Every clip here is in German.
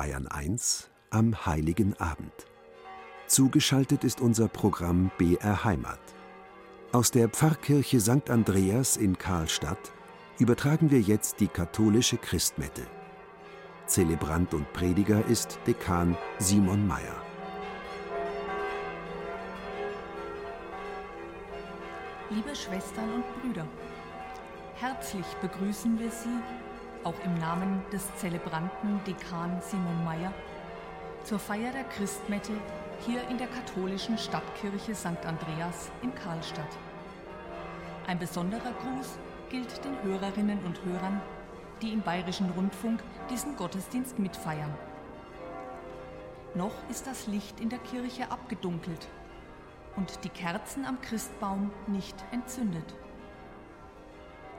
Bayern 1 am Heiligen Abend. Zugeschaltet ist unser Programm BR Heimat. Aus der Pfarrkirche St. Andreas in Karlstadt übertragen wir jetzt die katholische Christmette. Zelebrant und Prediger ist Dekan Simon Mayer. Liebe Schwestern und Brüder, herzlich begrüßen wir Sie, auch im Namen des Zelebranten Dekan Simon Mayer, zur Feier der Christmette hier in der katholischen Stadtkirche St. Andreas in Karlstadt. Ein besonderer Gruß gilt den Hörerinnen und Hörern, die im Bayerischen Rundfunk diesen Gottesdienst mitfeiern. Noch ist das Licht in der Kirche abgedunkelt und die Kerzen am Christbaum nicht entzündet.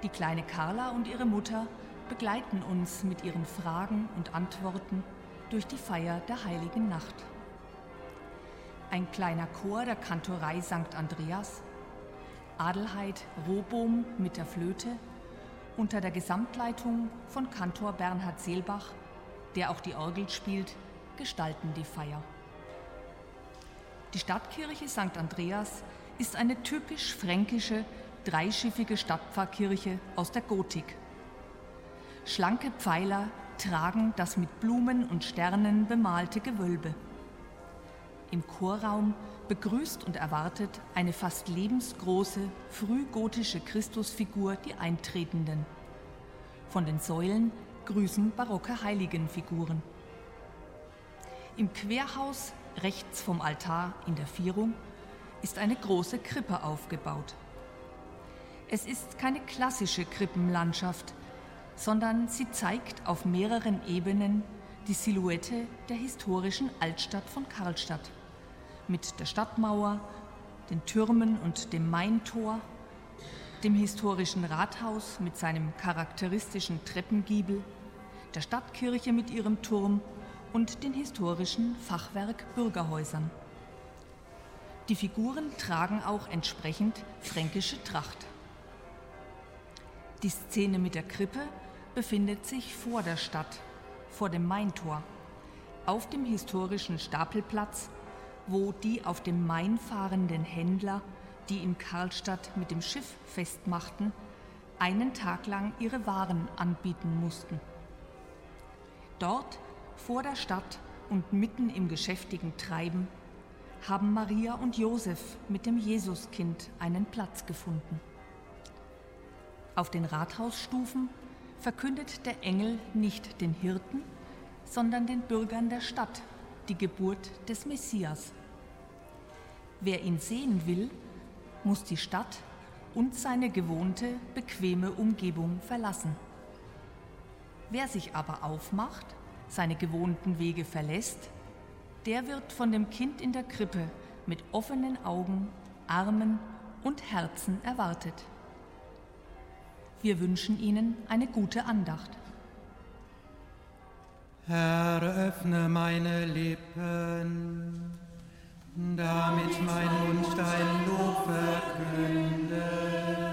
Die kleine Carla und ihre Mutter begleiten uns mit ihren Fragen und Antworten durch die Feier der heiligen Nacht. Ein kleiner Chor der Kantorei St. Andreas, Adelheid Rohbohm mit der Flöte, unter der Gesamtleitung von Kantor Bernhard Seelbach, der auch die Orgel spielt, gestalten die Feier. Die Stadtkirche St. Andreas ist eine typisch fränkische, dreischiffige Stadtpfarrkirche aus der Gotik. Schlanke Pfeiler tragen das mit Blumen und Sternen bemalte Gewölbe. Im Chorraum begrüßt und erwartet eine fast lebensgroße, frühgotische Christusfigur die Eintretenden. Von den Säulen grüßen barocke Heiligenfiguren. Im Querhaus Rechts vom Altar in der Vierung ist eine große Krippe aufgebaut. Es ist keine klassische Krippenlandschaft, sondern sie zeigt auf mehreren Ebenen die Silhouette der historischen Altstadt von Karlstadt mit der Stadtmauer, den Türmen und dem Maintor, dem historischen Rathaus mit seinem charakteristischen Treppengiebel, der Stadtkirche mit ihrem Turm und den historischen Fachwerk Bürgerhäusern. Die Figuren tragen auch entsprechend fränkische Tracht. Die Szene mit der Krippe befindet sich vor der Stadt, vor dem Maintor, auf dem historischen Stapelplatz, wo die auf dem Main fahrenden Händler, die in Karlstadt mit dem Schiff festmachten, einen Tag lang ihre Waren anbieten mussten. Dort vor der Stadt und mitten im geschäftigen Treiben haben Maria und Josef mit dem Jesuskind einen Platz gefunden. Auf den Rathausstufen verkündet der Engel nicht den Hirten, sondern den Bürgern der Stadt die Geburt des Messias. Wer ihn sehen will, muss die Stadt und seine gewohnte, bequeme Umgebung verlassen. Wer sich aber aufmacht, seine gewohnten Wege verlässt, der wird von dem Kind in der Krippe mit offenen Augen, Armen und Herzen erwartet. Wir wünschen Ihnen eine gute Andacht. Herr, öffne meine Lippen, damit mein Mund dein Lob verkündet.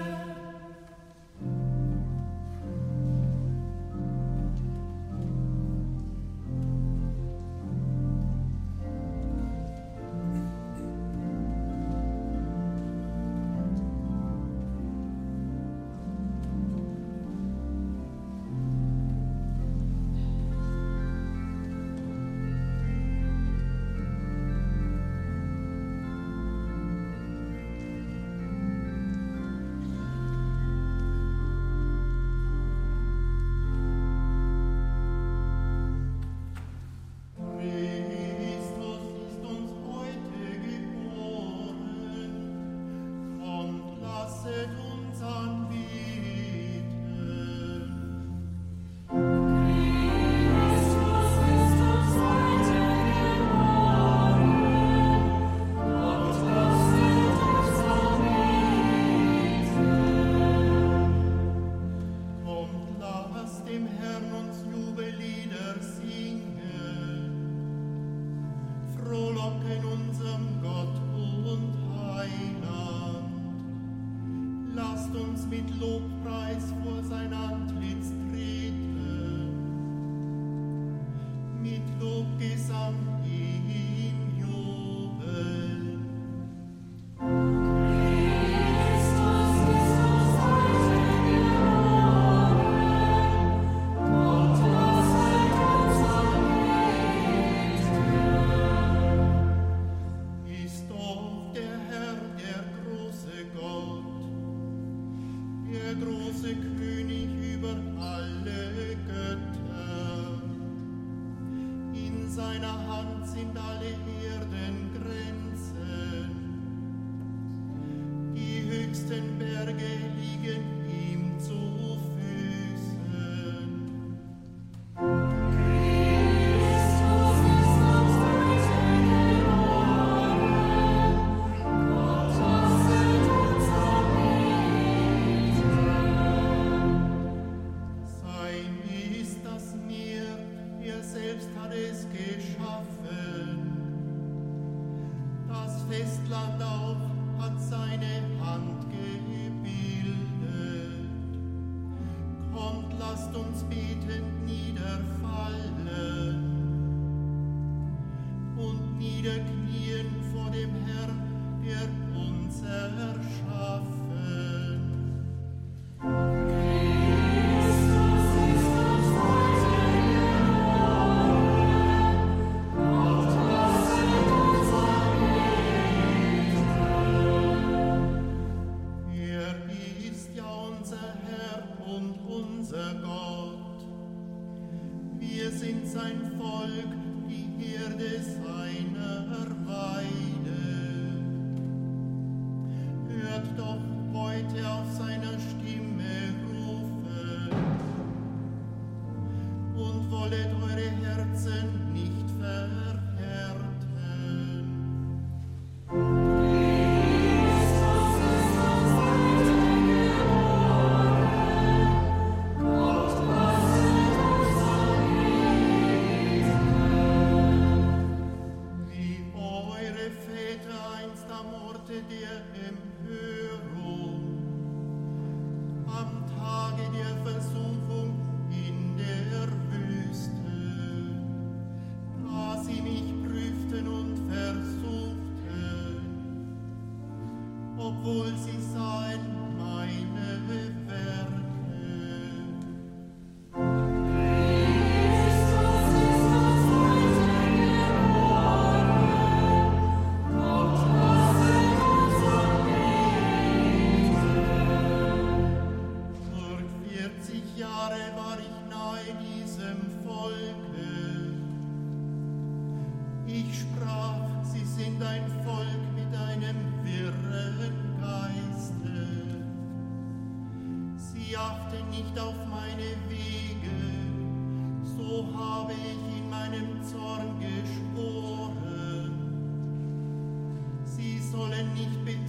solen nicht been.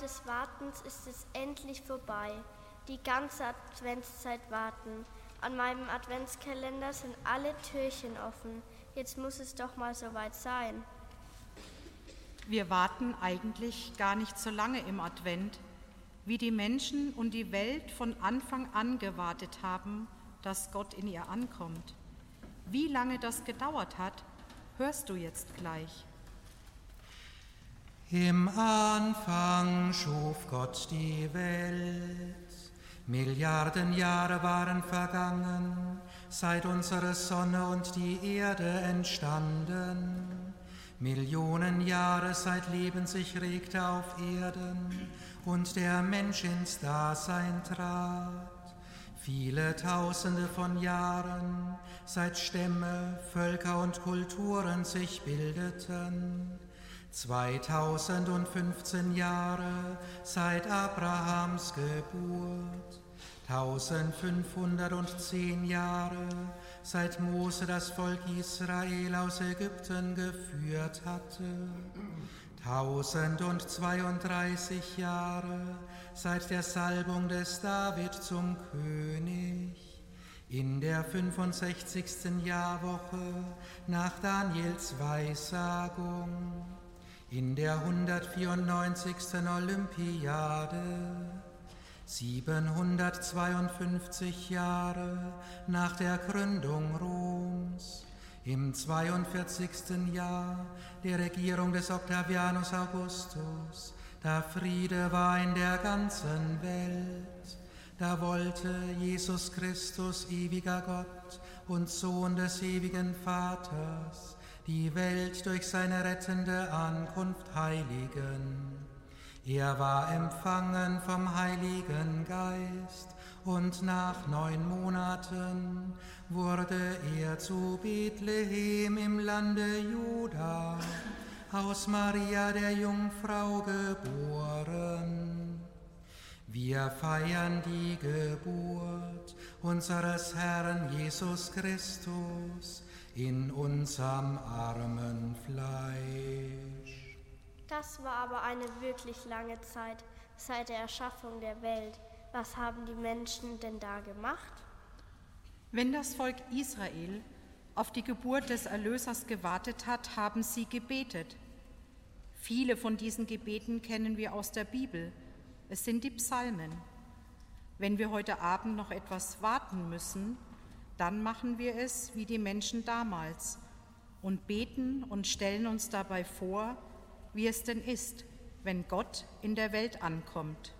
Des Wartens ist es endlich vorbei. Die ganze Adventszeit warten. An meinem Adventskalender sind alle Türchen offen. Jetzt muss es doch mal soweit sein. Wir warten eigentlich gar nicht so lange im Advent, wie die Menschen und die Welt von Anfang an gewartet haben, dass Gott in ihr ankommt. Wie lange das gedauert hat, hörst du jetzt gleich. Im Anfang schuf Gott die Welt. Milliarden Jahre waren vergangen, seit unsere Sonne und die Erde entstanden. Millionen Jahre seit Leben sich regte auf Erden und der Mensch ins Dasein trat. Viele Tausende von Jahren, seit Stämme, Völker und Kulturen sich bildeten 2015 Jahre seit Abrahams Geburt, 1510 Jahre seit Mose das Volk Israel aus Ägypten geführt hatte, 1032 Jahre seit der Salbung des David zum König, in der 65. Jahrwoche nach Daniels Weissagung, in der 194. Olympiade, 752 Jahre nach der Gründung Roms, im 42. Jahr der Regierung des Octavianus Augustus, da Friede war in der ganzen Welt, da wollte Jesus Christus, ewiger Gott und Sohn des ewigen Vaters, die Welt durch seine rettende Ankunft heiligen. Er war empfangen vom Heiligen Geist und nach neun Monaten wurde er zu Bethlehem im Lande Juda aus Maria der Jungfrau geboren. Wir feiern die Geburt unseres Herrn Jesus Christus in unserem armen Fleisch. Das war aber eine wirklich lange Zeit seit der Erschaffung der Welt. Was haben die Menschen denn da gemacht? Wenn das Volk Israel auf die Geburt des Erlösers gewartet hat, haben sie gebetet. Viele von diesen Gebeten kennen wir aus der Bibel. Es sind die Psalmen. Wenn wir heute Abend noch etwas warten müssen, dann machen wir es wie die Menschen damals und beten und stellen uns dabei vor, wie es denn ist, wenn Gott in der Welt ankommt.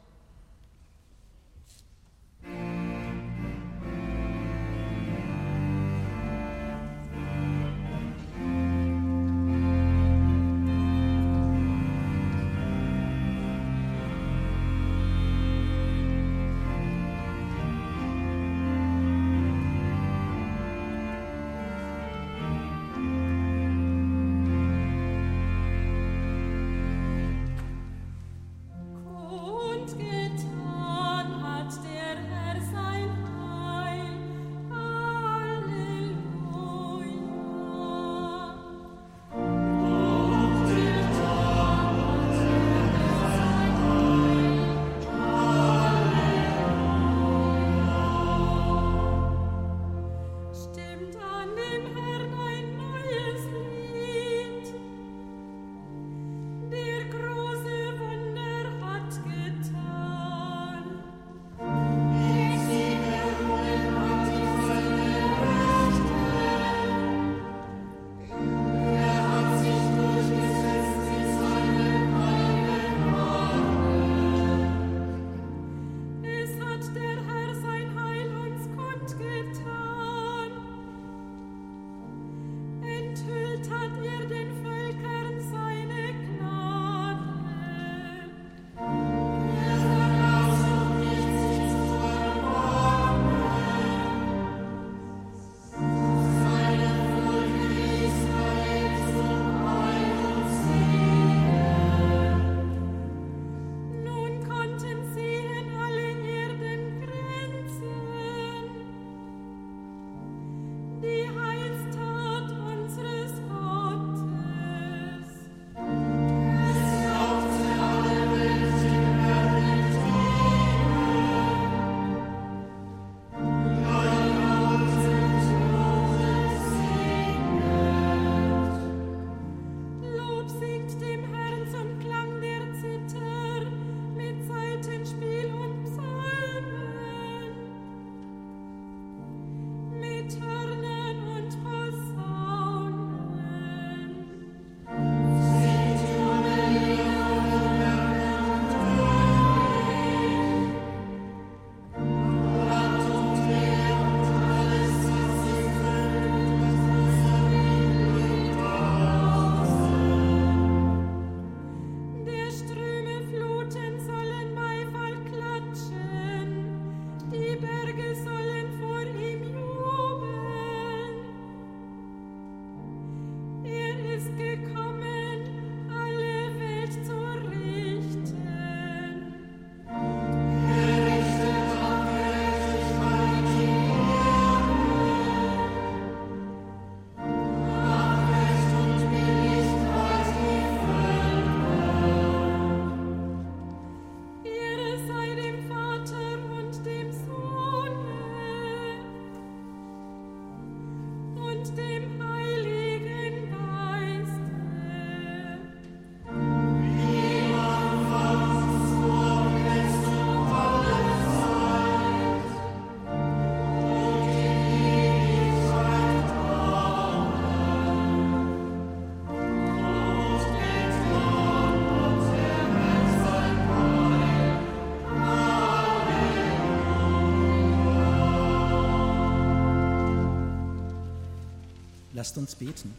Lasst uns beten.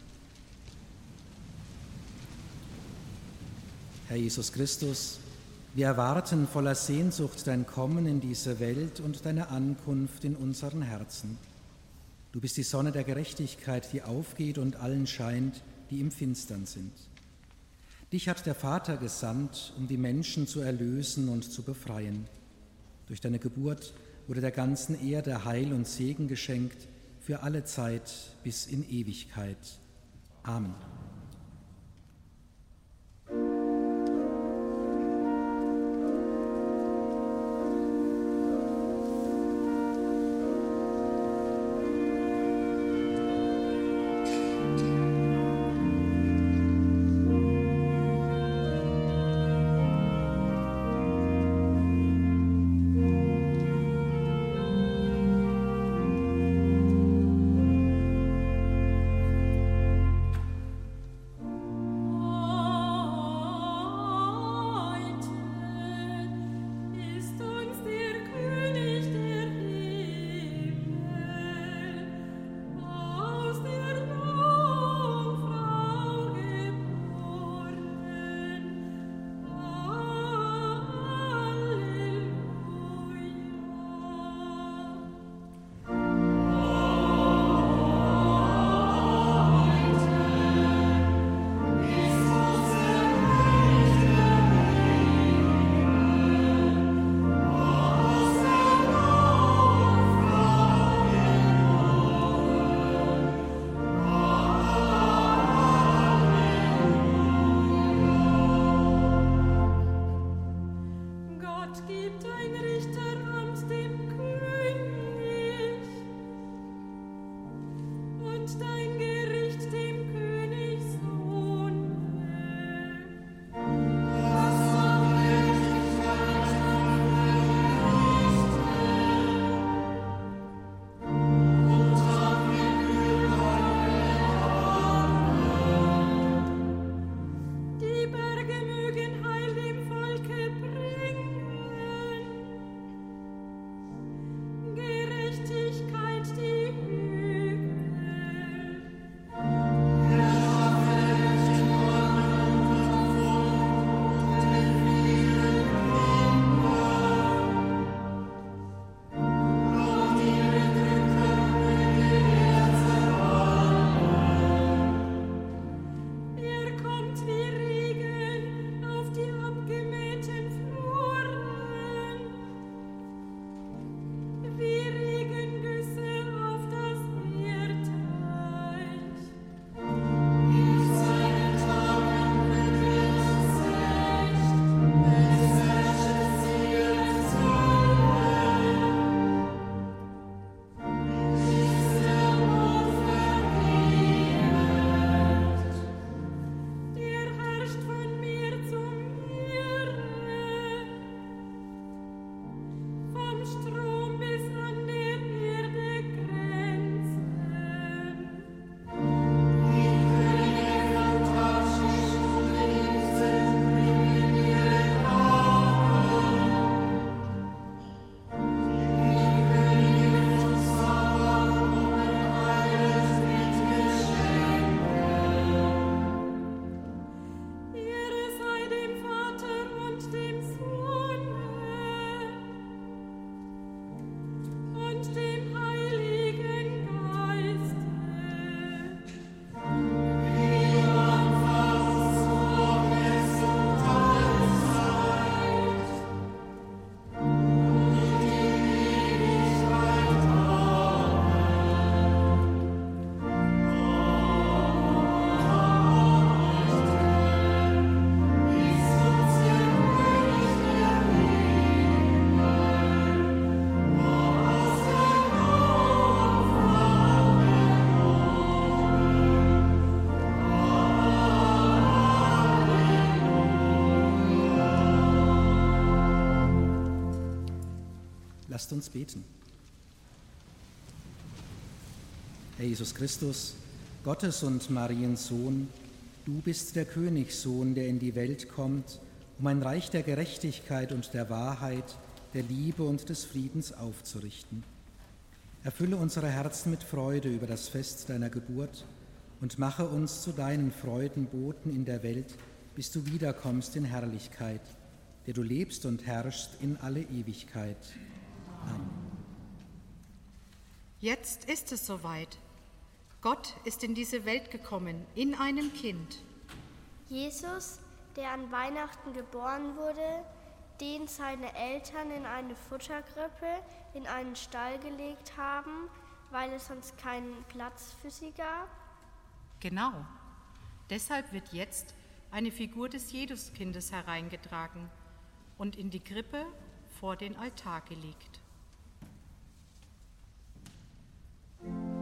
Herr Jesus Christus, wir erwarten voller Sehnsucht dein Kommen in diese Welt und deine Ankunft in unseren Herzen. Du bist die Sonne der Gerechtigkeit, die aufgeht und allen scheint, die im Finstern sind. Dich hat der Vater gesandt, um die Menschen zu erlösen und zu befreien. Durch deine Geburt wurde der ganzen Erde Heil und Segen geschenkt für alle Zeit bis in Ewigkeit. Amen. Lasst uns beten. Herr Jesus Christus, Gottes und Mariens Sohn, du bist der Königssohn, der in die Welt kommt, um ein Reich der Gerechtigkeit und der Wahrheit, der Liebe und des Friedens aufzurichten. Erfülle unsere Herzen mit Freude über das Fest deiner Geburt und mache uns zu deinen Freudenboten in der Welt, bis du wiederkommst in Herrlichkeit, der du lebst und herrschst in alle Ewigkeit. Jetzt ist es soweit. Gott ist in diese Welt gekommen, in einem Kind. Jesus, der an Weihnachten geboren wurde, den seine Eltern in eine Futtergrippe in einen Stall gelegt haben, weil es sonst keinen Platz für sie gab? Genau. Deshalb wird jetzt eine Figur des Jesuskindes hereingetragen und in die Krippe vor den Altar gelegt. Lasst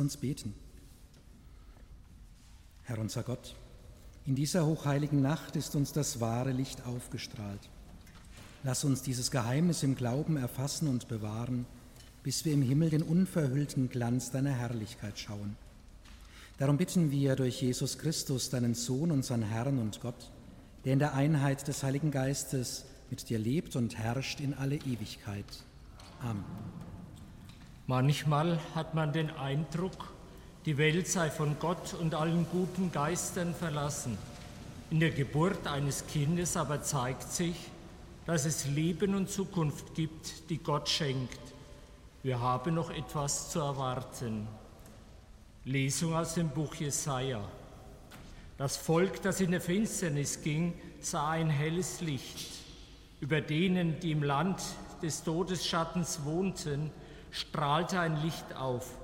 uns beten. Herr unser Gott, in dieser hochheiligen Nacht ist uns das wahre Licht aufgestrahlt. Lass uns dieses Geheimnis im Glauben erfassen und bewahren, bis wir im Himmel den unverhüllten Glanz deiner Herrlichkeit schauen. Darum bitten wir durch Jesus Christus, deinen Sohn, unseren Herrn und Gott, der in der Einheit des Heiligen Geistes mit dir lebt und herrscht in alle Ewigkeit. Amen. Manchmal hat man den Eindruck, die Welt sei von Gott und allen guten Geistern verlassen. In der Geburt eines Kindes aber zeigt sich, dass es Leben und Zukunft gibt, die Gott schenkt. Wir haben noch etwas zu erwarten. Lesung aus dem Buch Jesaja. Das Volk, das in der Finsternis ging, sah ein helles Licht. Über denen, die im Land des Todesschattens wohnten, strahlte ein Licht auf.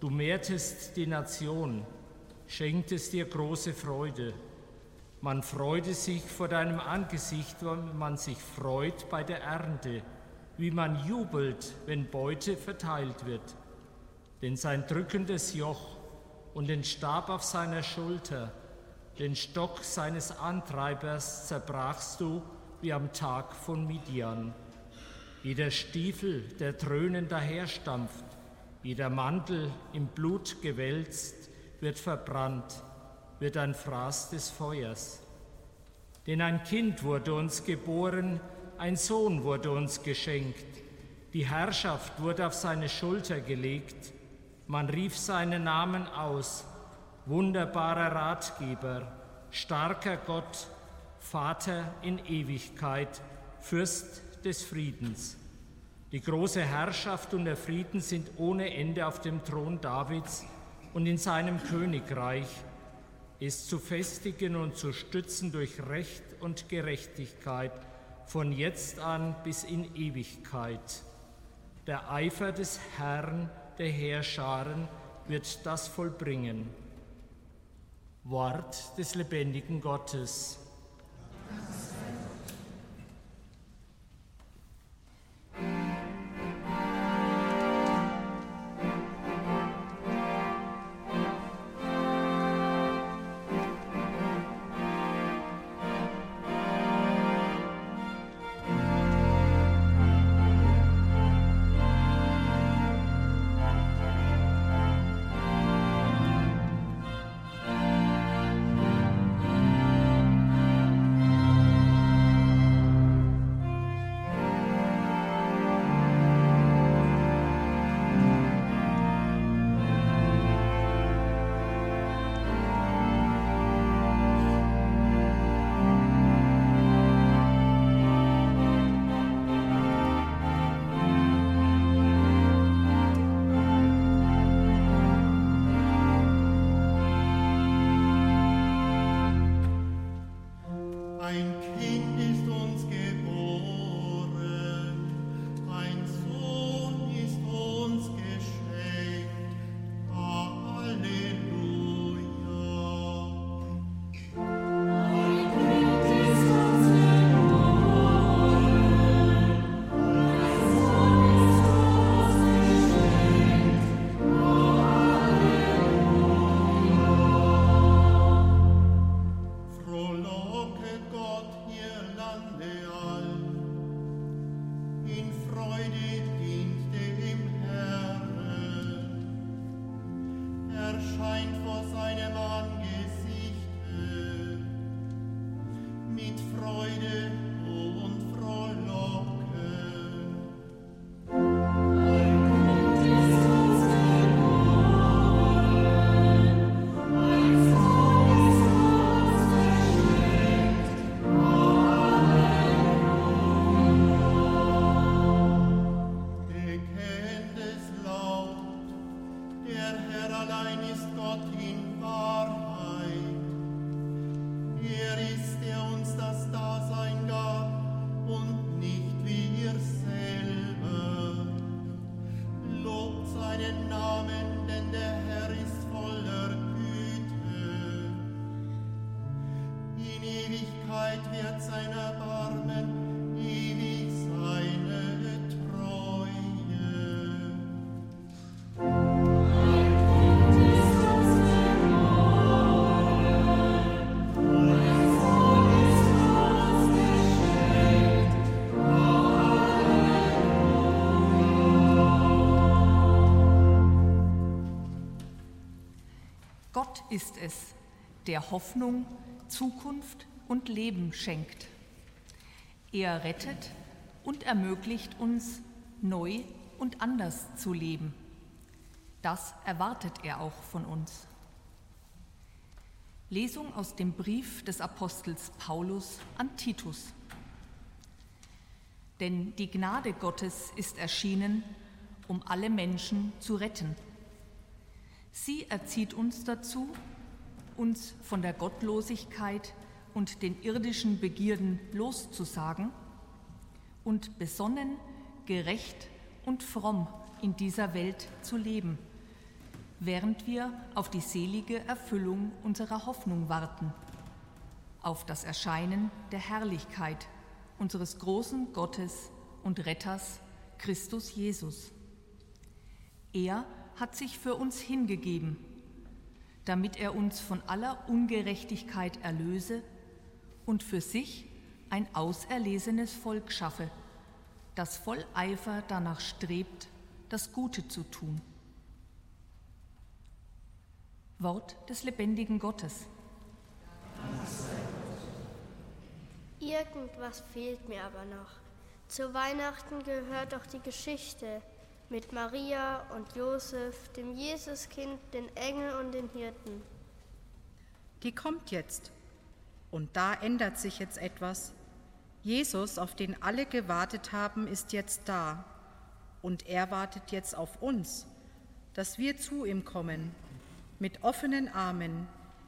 Du mehrtest die Nation, schenktest dir große Freude. Man freute sich vor deinem Angesicht, wenn man sich freut bei der Ernte, wie man jubelt, wenn Beute verteilt wird. Denn sein drückendes Joch und den Stab auf seiner Schulter, den Stock seines Antreibers zerbrachst du wie am Tag von Midian. Wie der Stiefel, der dröhnend daherstampft, wie der Mantel im Blut gewälzt, wird verbrannt, wird ein Fraß des Feuers. Denn ein Kind wurde uns geboren, ein Sohn wurde uns geschenkt, die Herrschaft wurde auf seine Schulter gelegt, man rief seinen Namen aus, wunderbarer Ratgeber, starker Gott, Vater in Ewigkeit, Fürst des Friedens. Die große Herrschaft und der Frieden sind ohne Ende auf dem Thron Davids und in seinem Königreich, ist zu festigen und zu stützen durch Recht und Gerechtigkeit von jetzt an bis in Ewigkeit. Der Eifer des Herrn der Heerscharen wird das vollbringen. Wort des lebendigen Gottes. Ist es, der Hoffnung, Zukunft und Leben schenkt. Er rettet und ermöglicht uns, neu und anders zu leben. Das erwartet er auch von uns. Lesung aus dem Brief des Apostels Paulus an Titus. Denn die Gnade Gottes ist erschienen, um alle Menschen zu retten Sie erzieht uns dazu, uns von der Gottlosigkeit und den irdischen Begierden loszusagen und besonnen, gerecht und fromm in dieser Welt zu leben, während wir auf die selige Erfüllung unserer Hoffnung warten, auf das Erscheinen der Herrlichkeit unseres großen Gottes und Retters Christus Jesus. Er hat sich für uns hingegeben, damit er uns von aller Ungerechtigkeit erlöse und für sich ein auserlesenes Volk schaffe, das voll Eifer danach strebt, das Gute zu tun. Wort des lebendigen Gottes. Irgendwas fehlt mir aber noch. Zu Weihnachten gehört doch die Geschichte mit Maria und Josef, dem Jesuskind, den Engeln und den Hirten. Die kommt jetzt. Und da ändert sich jetzt etwas. Jesus, auf den alle gewartet haben, ist jetzt da. Und er wartet jetzt auf uns, dass wir zu ihm kommen, mit offenen Armen,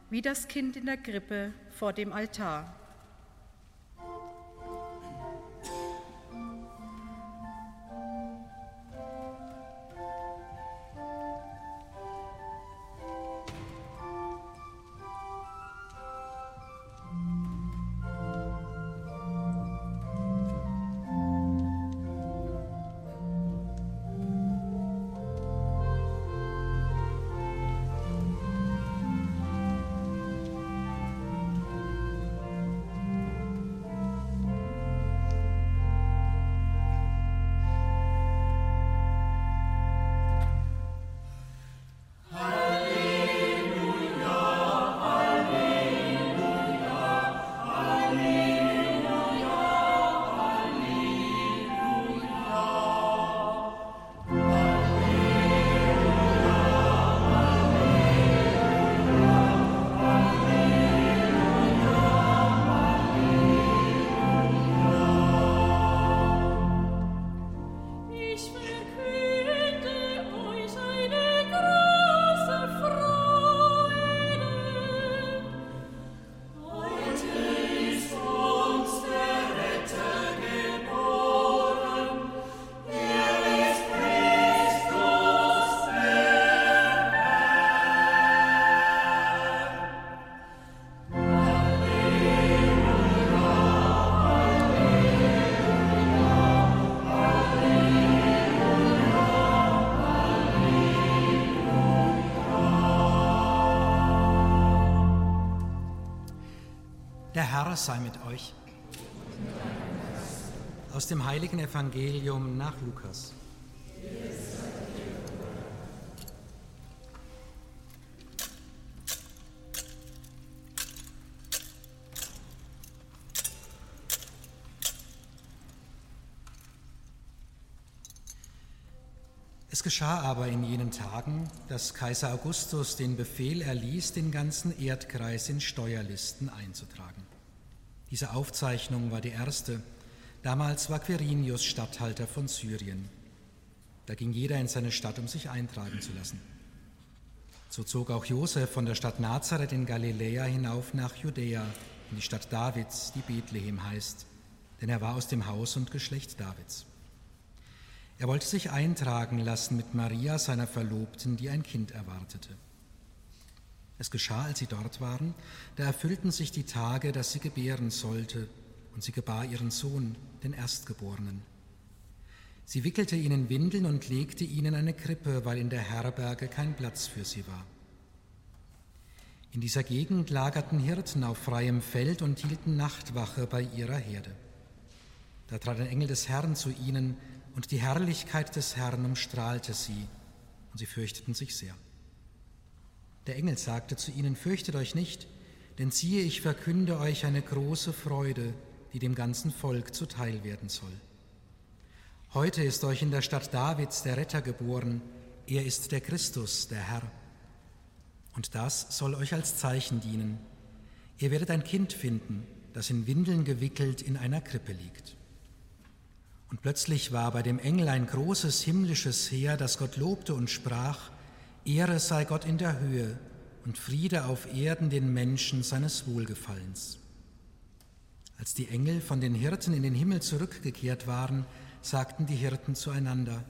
wie das Kind in der Krippe vor dem Altar. Herr sei mit euch. Aus dem heiligen Evangelium nach Lukas. Es geschah aber in jenen Tagen, dass Kaiser Augustus den Befehl erließ, den ganzen Erdkreis in Steuerlisten einzutragen. Diese Aufzeichnung war die erste. Damals war Quirinius Statthalter von Syrien. Da ging jeder in seine Stadt, um sich eintragen zu lassen. So zog auch Josef von der Stadt Nazareth in Galiläa hinauf nach Judäa, in die Stadt Davids, die Bethlehem heißt, denn er war aus dem Haus und Geschlecht Davids. Er wollte sich eintragen lassen mit Maria, seiner Verlobten, die ein Kind erwartete. Es geschah, als sie dort waren, da erfüllten sich die Tage, dass sie gebären sollte, und sie gebar ihren Sohn, den Erstgeborenen. Sie wickelte ihnen Windeln und legte ihnen eine Krippe, weil in der Herberge kein Platz für sie war. In dieser Gegend lagerten Hirten auf freiem Feld und hielten Nachtwache bei ihrer Herde. Da trat ein Engel des Herrn zu ihnen, und die Herrlichkeit des Herrn umstrahlte sie, und sie fürchteten sich sehr. Der Engel sagte zu ihnen, fürchtet euch nicht, denn siehe, ich verkünde euch eine große Freude, die dem ganzen Volk zuteil werden soll. Heute ist euch in der Stadt Davids der Retter geboren, er ist der Christus, der Herr. Und das soll euch als Zeichen dienen. Ihr werdet ein Kind finden, das in Windeln gewickelt in einer Krippe liegt. Und plötzlich war bei dem Engel ein großes himmlisches Heer, das Gott lobte und sprach, Ehre sei Gott in der Höhe und Friede auf Erden den Menschen seines Wohlgefallens. Als die Engel von den Hirten in den Himmel zurückgekehrt waren, sagten die Hirten zueinander,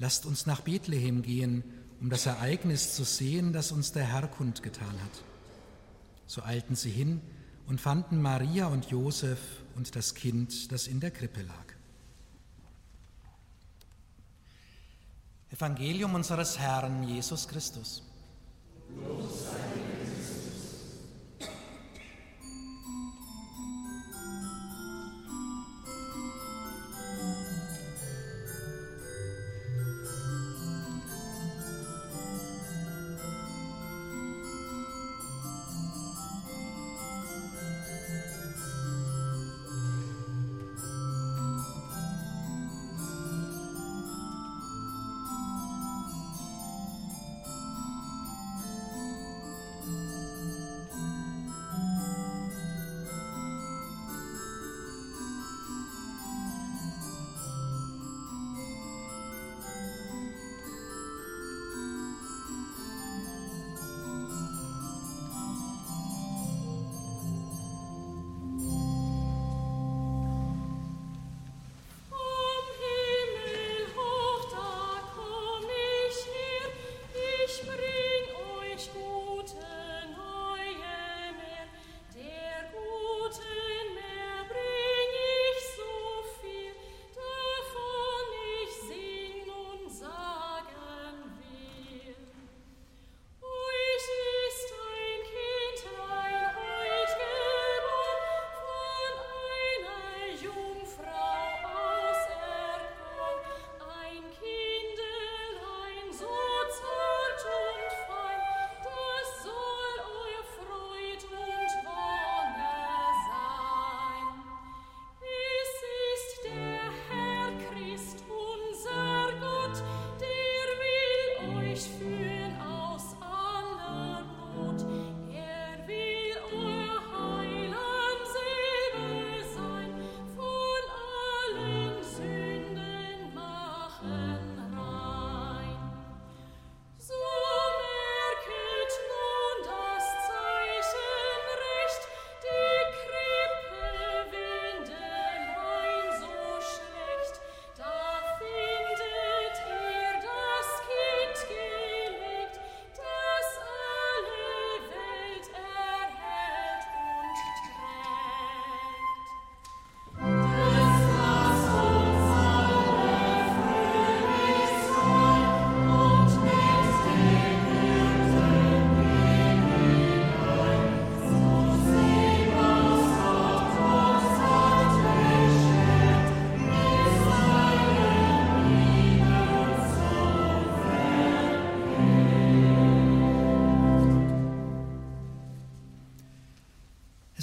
Lasst uns nach Bethlehem gehen, um das Ereignis zu sehen, das uns der Herr kundgetan hat. So eilten sie hin und fanden Maria und Josef und das Kind, das in der Krippe lag. Evangelium unseres Herrn Jesus Christus. Los sei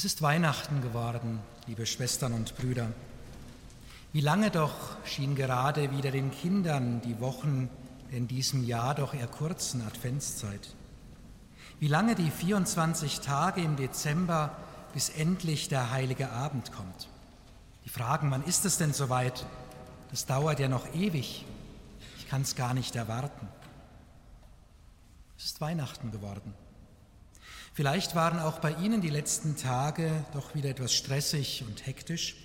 Es ist Weihnachten geworden, liebe Schwestern und Brüder. Wie lange doch schien gerade wieder den Kindern die Wochen in diesem Jahr doch eher kurzen Adventszeit. Wie lange die 24 Tage im Dezember, bis endlich der heilige Abend kommt. Die fragen, wann ist es denn soweit? Das dauert ja noch ewig. Ich kann es gar nicht erwarten. Es ist Weihnachten geworden. Vielleicht waren auch bei Ihnen die letzten Tage doch wieder etwas stressig und hektisch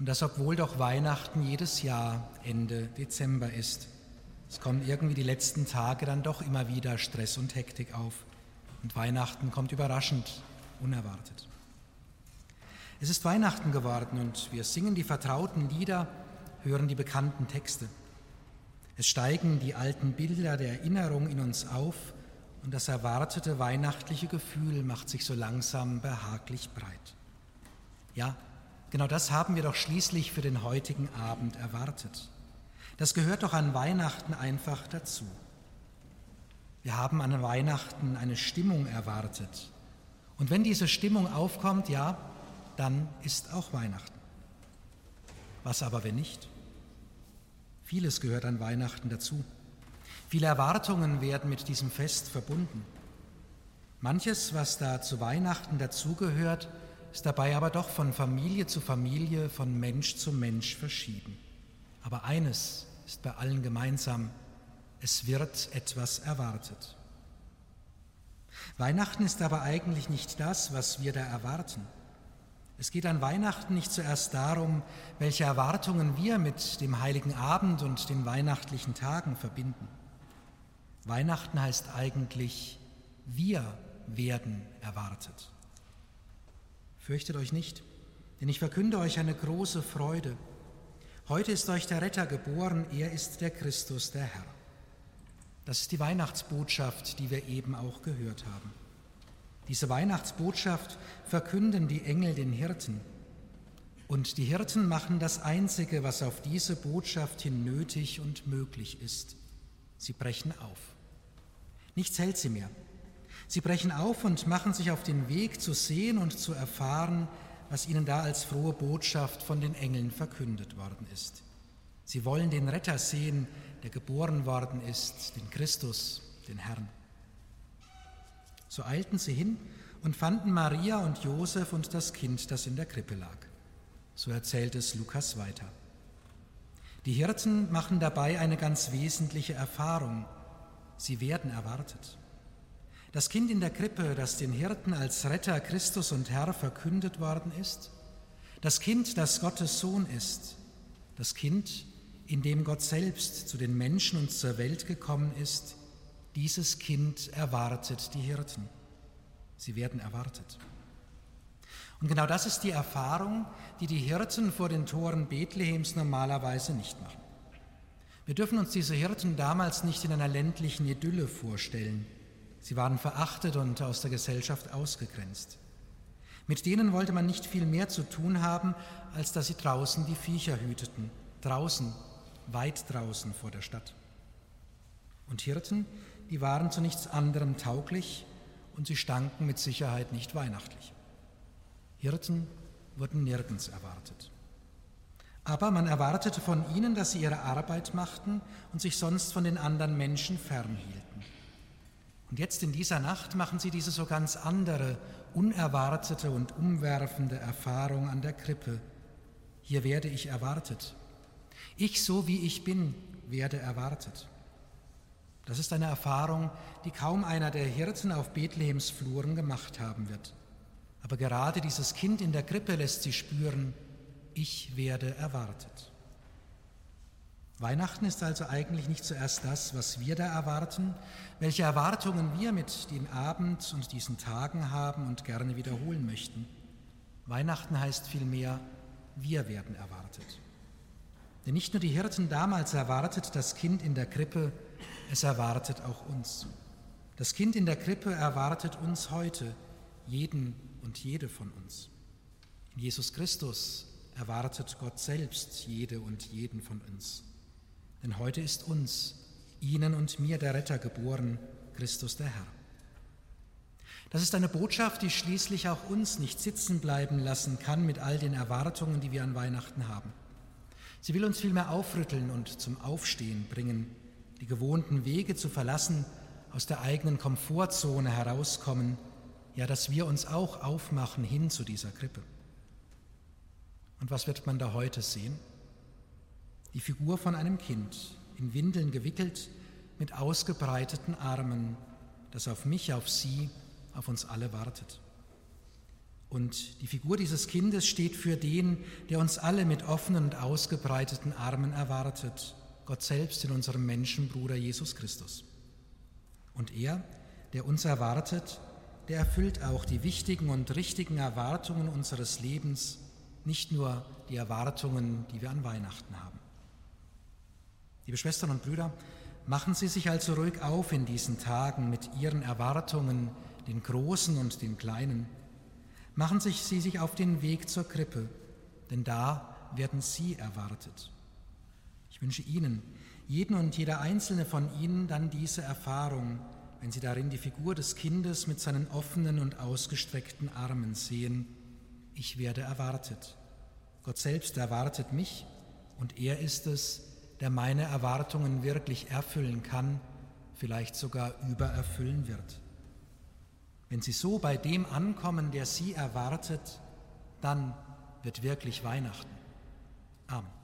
und das obwohl doch Weihnachten jedes Jahr Ende Dezember ist. Es kommen irgendwie die letzten Tage dann doch immer wieder Stress und Hektik auf und Weihnachten kommt überraschend, unerwartet. Es ist Weihnachten geworden und wir singen die vertrauten Lieder, hören die bekannten Texte. Es steigen die alten Bilder der Erinnerung in uns auf und das erwartete weihnachtliche Gefühl macht sich so langsam behaglich breit. Ja, genau das haben wir doch schließlich für den heutigen Abend erwartet. Das gehört doch an Weihnachten einfach dazu. Wir haben an Weihnachten eine Stimmung erwartet. Und wenn diese Stimmung aufkommt, ja, dann ist auch Weihnachten. Was aber, wenn nicht? Vieles gehört an Weihnachten dazu. Viele Erwartungen werden mit diesem Fest verbunden. Manches, was da zu Weihnachten dazugehört, ist dabei aber doch von Familie zu Familie, von Mensch zu Mensch verschieden. Aber eines ist bei allen gemeinsam, es wird etwas erwartet. Weihnachten ist aber eigentlich nicht das, was wir da erwarten. Es geht an Weihnachten nicht zuerst darum, welche Erwartungen wir mit dem heiligen Abend und den weihnachtlichen Tagen verbinden. Weihnachten heißt eigentlich, wir werden erwartet. Fürchtet euch nicht, denn ich verkünde euch eine große Freude. Heute ist euch der Retter geboren, er ist der Christus, der Herr. Das ist die Weihnachtsbotschaft, die wir eben auch gehört haben. Diese Weihnachtsbotschaft verkünden die Engel den Hirten. Und die Hirten machen das Einzige, was auf diese Botschaft hin nötig und möglich ist. Sie brechen auf. Nichts hält sie mehr. Sie brechen auf und machen sich auf den Weg zu sehen und zu erfahren, was ihnen da als frohe Botschaft von den Engeln verkündet worden ist. Sie wollen den Retter sehen, der geboren worden ist, den Christus, den Herrn. So eilten sie hin und fanden Maria und Josef und das Kind, das in der Krippe lag. So erzählt es Lukas weiter. Die Hirten machen dabei eine ganz wesentliche Erfahrung. Sie werden erwartet. Das Kind in der Krippe, das den Hirten als Retter Christus und Herr verkündet worden ist, das Kind, das Gottes Sohn ist, das Kind, in dem Gott selbst zu den Menschen und zur Welt gekommen ist, dieses Kind erwartet die Hirten. Sie werden erwartet. Und genau das ist die Erfahrung, die die Hirten vor den Toren Bethlehems normalerweise nicht machen. Wir dürfen uns diese Hirten damals nicht in einer ländlichen Idylle vorstellen. Sie waren verachtet und aus der Gesellschaft ausgegrenzt. Mit denen wollte man nicht viel mehr zu tun haben, als dass sie draußen die Viecher hüteten, draußen, weit draußen vor der Stadt. Und Hirten, die waren zu nichts anderem tauglich und sie stanken mit Sicherheit nicht weihnachtlich. Hirten wurden nirgends erwartet. Aber man erwartete von ihnen, dass sie ihre Arbeit machten und sich sonst von den anderen Menschen fernhielten. Und jetzt in dieser Nacht machen sie diese so ganz andere, unerwartete und umwerfende Erfahrung an der Krippe. Hier werde ich erwartet. Ich, so wie ich bin, werde erwartet. Das ist eine Erfahrung, die kaum einer der Hirten auf Bethlehems Fluren gemacht haben wird. Aber gerade dieses Kind in der Krippe lässt sie spüren, ich werde erwartet. Weihnachten ist also eigentlich nicht zuerst das, was wir da erwarten, welche Erwartungen wir mit dem Abend und diesen Tagen haben und gerne wiederholen möchten. Weihnachten heißt vielmehr, wir werden erwartet. Denn nicht nur die Hirten damals erwartet das Kind in der Krippe, es erwartet auch uns. Das Kind in der Krippe erwartet uns heute, jeden und jede von uns. In Jesus Christus erwartet Gott selbst jede und jeden von uns. Denn heute ist uns, Ihnen und mir der Retter geboren, Christus der Herr. Das ist eine Botschaft, die schließlich auch uns nicht sitzen bleiben lassen kann mit all den Erwartungen, die wir an Weihnachten haben. Sie will uns vielmehr aufrütteln und zum Aufstehen bringen, die gewohnten Wege zu verlassen, aus der eigenen Komfortzone herauskommen, ja, dass wir uns auch aufmachen hin zu dieser Krippe. Und was wird man da heute sehen? Die Figur von einem Kind, in Windeln gewickelt, mit ausgebreiteten Armen, das auf mich, auf Sie, auf uns alle wartet. Und die Figur dieses Kindes steht für den, der uns alle mit offenen und ausgebreiteten Armen erwartet, Gott selbst in unserem Menschenbruder Jesus Christus. Und er, der uns erwartet, der erfüllt auch die wichtigen und richtigen Erwartungen unseres Lebens, nicht nur die Erwartungen, die wir an Weihnachten haben. Liebe Schwestern und Brüder, machen Sie sich also ruhig auf in diesen Tagen mit Ihren Erwartungen, den großen und den kleinen, machen Sie sich auf den Weg zur Krippe, denn da werden Sie erwartet. Ich wünsche Ihnen, jeden und jeder einzelne von Ihnen, dann diese Erfahrung, wenn Sie darin die Figur des Kindes mit seinen offenen und ausgestreckten Armen sehen. Ich werde erwartet. Gott selbst erwartet mich und er ist es, der meine Erwartungen wirklich erfüllen kann, vielleicht sogar übererfüllen wird. Wenn Sie so bei dem ankommen, der Sie erwartet, dann wird wirklich Weihnachten. Amen.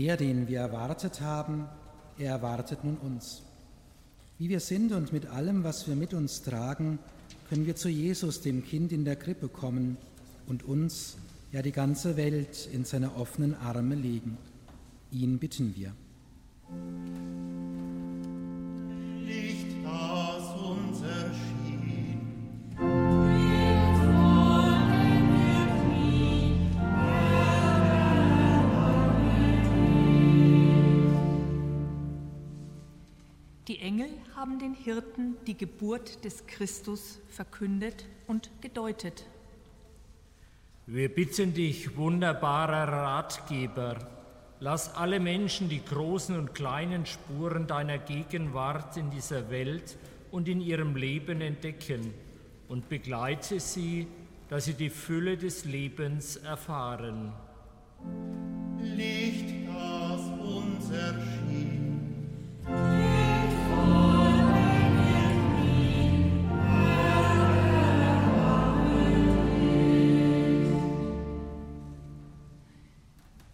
Der, den wir erwartet haben, er erwartet nun uns. Wie wir sind und mit allem, was wir mit uns tragen, können wir zu Jesus, dem Kind in der Krippe, kommen und uns, ja die ganze Welt, in seine offenen Arme legen. Ihn bitten wir. Haben den Hirten die Geburt des Christus verkündet und gedeutet. Wir bitten dich, wunderbarer Ratgeber, lass alle Menschen die großen und kleinen Spuren deiner Gegenwart in dieser Welt und in ihrem Leben entdecken und begleite sie, dass sie die Fülle des Lebens erfahren. Licht, das uns erschien.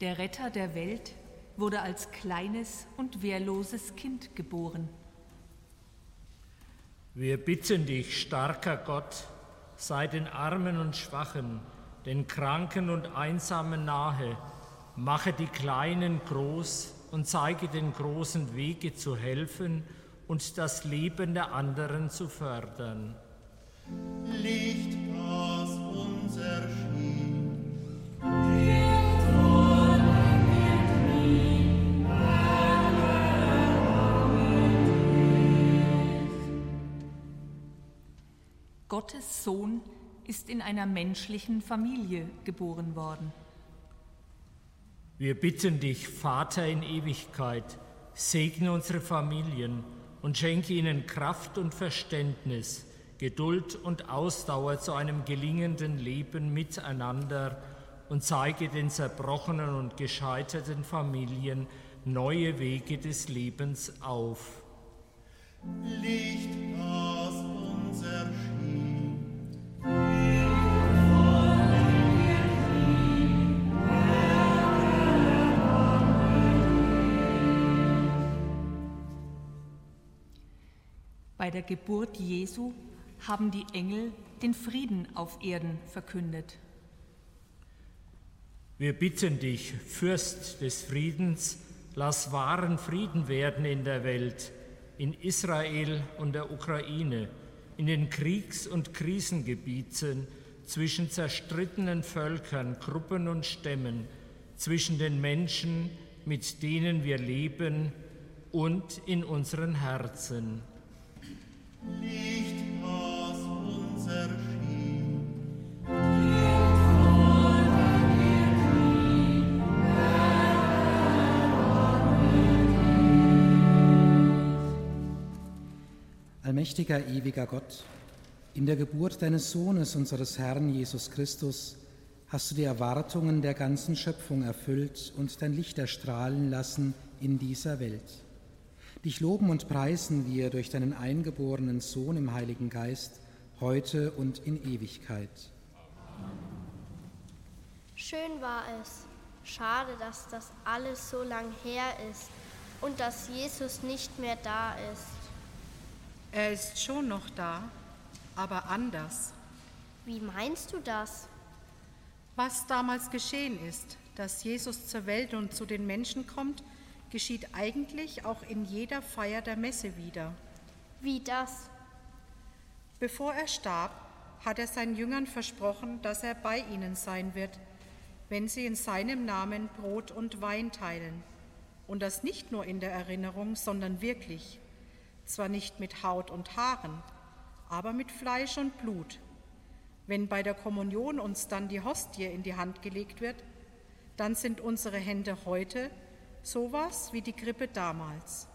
Der Retter der Welt wurde als kleines und wehrloses Kind geboren. Wir bitten dich, starker Gott, sei den Armen und Schwachen, den Kranken und Einsamen nahe, mache die Kleinen groß und zeige den großen Wege zu helfen und das Leben der anderen zu fördern. Licht, das uns erschien. Gottes Sohn ist in einer menschlichen Familie geboren worden. Wir bitten dich, Vater in Ewigkeit, segne unsere Familien und schenke ihnen Kraft und Verständnis, Geduld und Ausdauer zu einem gelingenden Leben miteinander und zeige den zerbrochenen und gescheiterten Familien neue Wege des Lebens auf. Licht, das uns erschien. Bei der Geburt Jesu haben die Engel den Frieden auf Erden verkündet. Wir bitten dich, Fürst des Friedens, lass wahren Frieden werden in der Welt, in Israel und der Ukraine, in den Kriegs- und Krisengebieten, zwischen zerstrittenen Völkern, Gruppen und Stämmen, zwischen den Menschen, mit denen wir leben und in unseren Herzen. Allmächtiger, ewiger Gott, in der Geburt deines Sohnes, unseres Herrn Jesus Christus, hast du die Erwartungen der ganzen Schöpfung erfüllt und dein Licht erstrahlen lassen in dieser Welt. Dich loben und preisen wir durch deinen eingeborenen Sohn im Heiligen Geist, heute und in Ewigkeit. Schön war es. Schade, dass das alles so lang her ist und dass Jesus nicht mehr da ist. Er ist schon noch da, aber anders. Wie meinst du das? Was damals geschehen ist, dass Jesus zur Welt und zu den Menschen kommt, geschieht eigentlich auch in jeder Feier der Messe wieder. Wie das? Bevor er starb, hat er seinen Jüngern versprochen, dass er bei ihnen sein wird, wenn sie in seinem Namen Brot und Wein teilen. Und das nicht nur in der Erinnerung, sondern wirklich. Zwar nicht mit Haut und Haaren, aber mit Fleisch und Blut. Wenn bei der Kommunion uns dann die Hostie in die Hand gelegt wird, dann sind unsere Hände heute sowas wie die Grippe damals.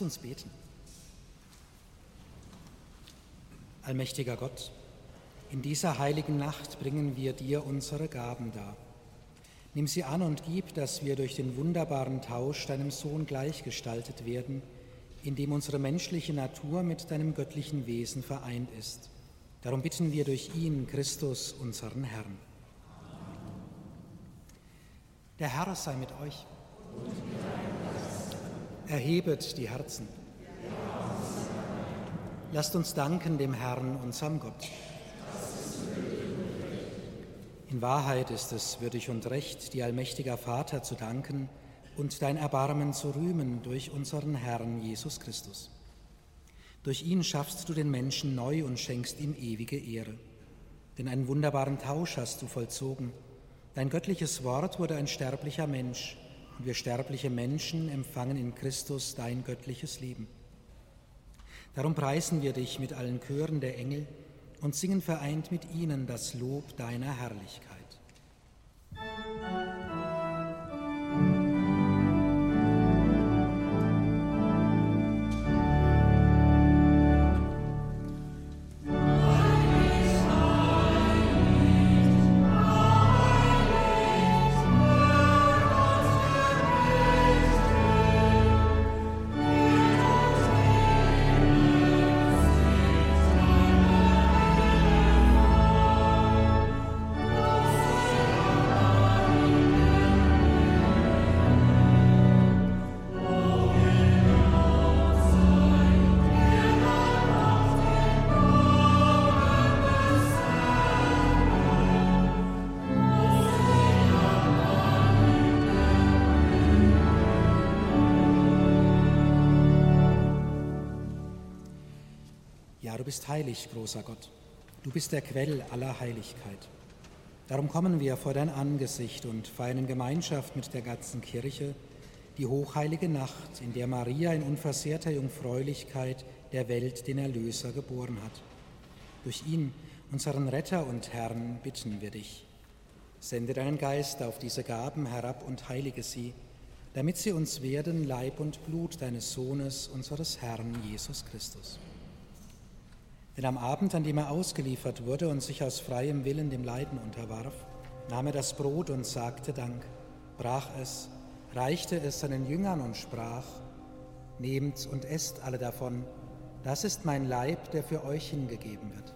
Lasst uns beten. Allmächtiger Gott, in dieser heiligen Nacht bringen wir dir unsere Gaben dar. Nimm sie an und gib, dass wir durch den wunderbaren Tausch deinem Sohn gleichgestaltet werden, indem unsere menschliche Natur mit deinem göttlichen Wesen vereint ist. Darum bitten wir durch ihn, Christus, unseren Herrn. Der Herr sei mit euch. Erhebet die Herzen. Lasst uns danken dem Herrn, unserem Gott. In Wahrheit ist es würdig und recht, dir allmächtiger Vater zu danken und dein Erbarmen zu rühmen durch unseren Herrn Jesus Christus. Durch ihn schaffst du den Menschen neu und schenkst ihm ewige Ehre. Denn einen wunderbaren Tausch hast du vollzogen. Dein göttliches Wort wurde ein sterblicher Mensch wir sterbliche Menschen empfangen in Christus dein göttliches Leben. Darum preisen wir dich mit allen Chören der Engel und singen vereint mit ihnen das Lob deiner Herrlichkeit. Du bist heilig, großer Gott. Du bist der Quell aller Heiligkeit. Darum kommen wir vor dein Angesicht und feiern in Gemeinschaft mit der ganzen Kirche die hochheilige Nacht, in der Maria in unversehrter Jungfräulichkeit der Welt den Erlöser geboren hat. Durch ihn, unseren Retter und Herrn, bitten wir dich. Sende deinen Geist auf diese Gaben herab und heilige sie, damit sie uns werden Leib und Blut deines Sohnes, unseres Herrn Jesus Christus. Denn am Abend, an dem er ausgeliefert wurde und sich aus freiem Willen dem Leiden unterwarf, nahm er das Brot und sagte Dank, brach es, reichte es seinen Jüngern und sprach, Nehmt und esst alle davon, das ist mein Leib, der für euch hingegeben wird.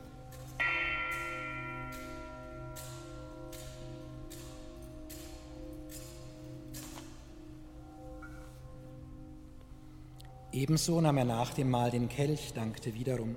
Ebenso nahm er nach dem Mahl den Kelch, dankte wiederum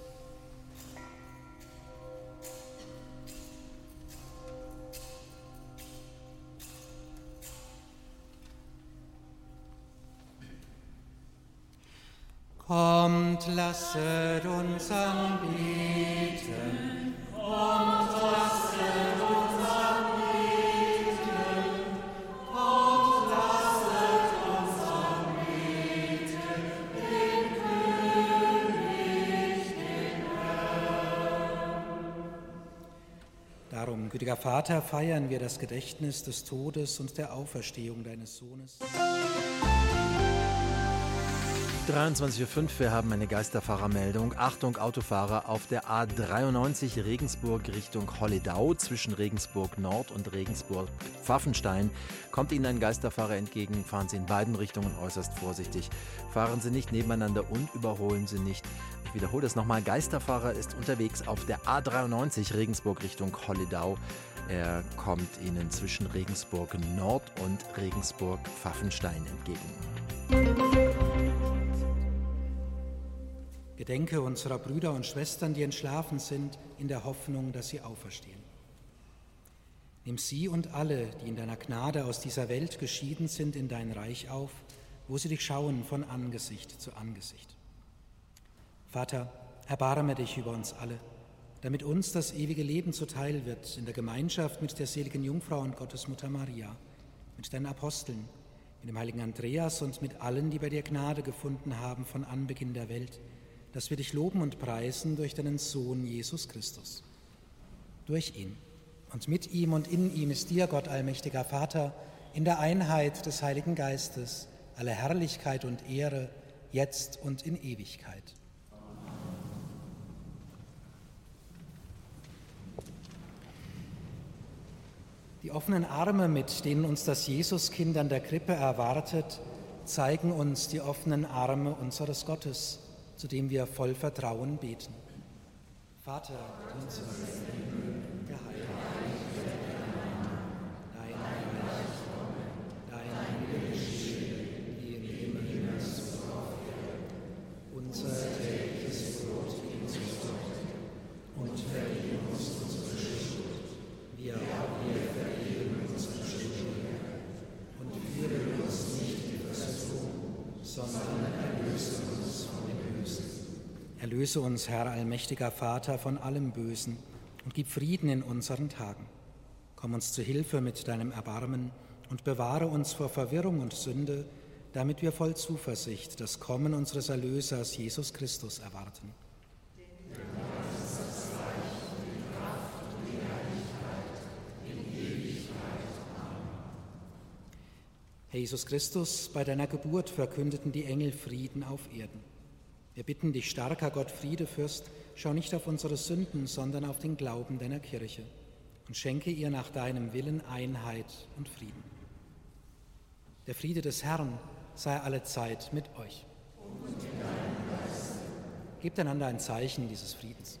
Kommt, lasset uns anbeten. Kommt, lasset uns anbeten. Kommt, lasset uns anbeten. Den König, den Herrn. Darum, gütiger Vater, feiern wir das Gedächtnis des Todes und der Auferstehung deines Sohnes. 23.05 Uhr, wir haben eine Geisterfahrermeldung. Achtung, Autofahrer auf der A93 Regensburg Richtung Holledau zwischen Regensburg Nord und Regensburg Pfaffenstein. Kommt Ihnen ein Geisterfahrer entgegen, fahren Sie in beiden Richtungen äußerst vorsichtig. Fahren Sie nicht nebeneinander und überholen Sie nicht. Ich wiederhole das nochmal. Geisterfahrer ist unterwegs auf der A93 Regensburg Richtung Holledau. Er kommt Ihnen zwischen Regensburg Nord und Regensburg Pfaffenstein entgegen. Gedenke unserer Brüder und Schwestern, die entschlafen sind, in der Hoffnung, dass sie auferstehen. Nimm sie und alle, die in deiner Gnade aus dieser Welt geschieden sind, in dein Reich auf, wo sie dich schauen von Angesicht zu Angesicht. Vater, erbarme dich über uns alle, damit uns das ewige Leben zuteil wird in der Gemeinschaft mit der seligen Jungfrau und Gottesmutter Maria, mit deinen Aposteln, mit dem heiligen Andreas und mit allen, die bei dir Gnade gefunden haben von Anbeginn der Welt, dass wir dich loben und preisen durch deinen Sohn Jesus Christus. Durch ihn und mit ihm und in ihm ist dir, Gott allmächtiger Vater, in der Einheit des Heiligen Geistes alle Herrlichkeit und Ehre, jetzt und in Ewigkeit. Die offenen Arme, mit denen uns das Jesuskind an der Krippe erwartet, zeigen uns die offenen Arme unseres Gottes, zu dem wir voll Vertrauen beten. Vater, unser der Heilige, dein Reich komme, dein Wille geschehe, wie im Himmel so auf Erden. Unser tägliches Brot gib uns heute und vergib uns unsere Schuld, wie auch wir vergeben unseren Schuldigern. Und führe uns nicht in Versuchung, sondern erlöse uns von dem Bösen. Erlöse uns, Herr allmächtiger Vater, von allem Bösen und gib Frieden in unseren Tagen. Komm uns zu Hilfe mit deinem Erbarmen und bewahre uns vor Verwirrung und Sünde, damit wir voll Zuversicht das Kommen unseres Erlösers Jesus Christus erwarten. Herr Jesus Christus, bei deiner Geburt verkündeten die Engel Frieden auf Erden. Wir bitten dich, starker Gott, Friedefürst, schau nicht auf unsere Sünden, sondern auf den Glauben deiner Kirche und schenke ihr nach deinem Willen Einheit und Frieden. Der Friede des Herrn sei alle Zeit mit euch. Gebt einander ein Zeichen dieses Friedens.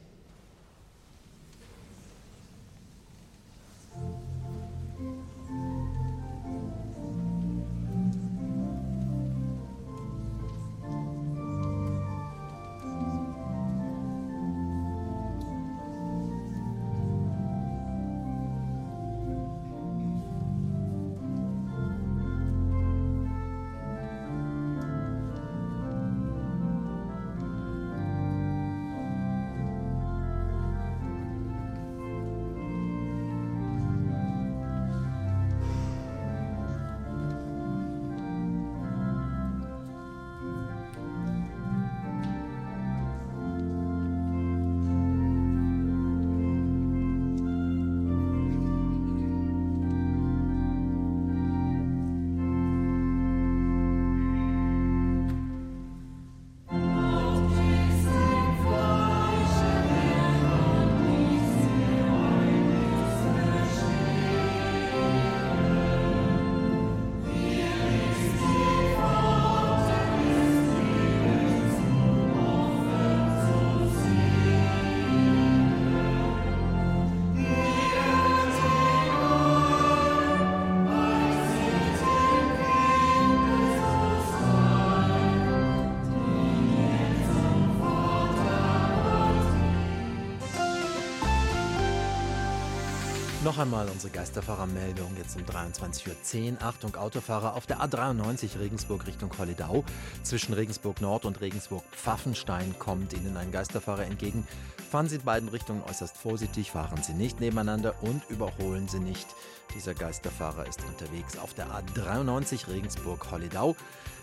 Noch einmal unsere Geisterfahrermeldung jetzt um 23.10 Uhr. Achtung, Autofahrer auf der A93 Regensburg Richtung Holledau. Zwischen Regensburg Nord und Regensburg Pfaffenstein kommt Ihnen ein Geisterfahrer entgegen. Fahren Sie in beiden Richtungen äußerst vorsichtig, fahren Sie nicht nebeneinander und überholen Sie nicht. Dieser Geisterfahrer ist unterwegs auf der A93 Regensburg Holledau.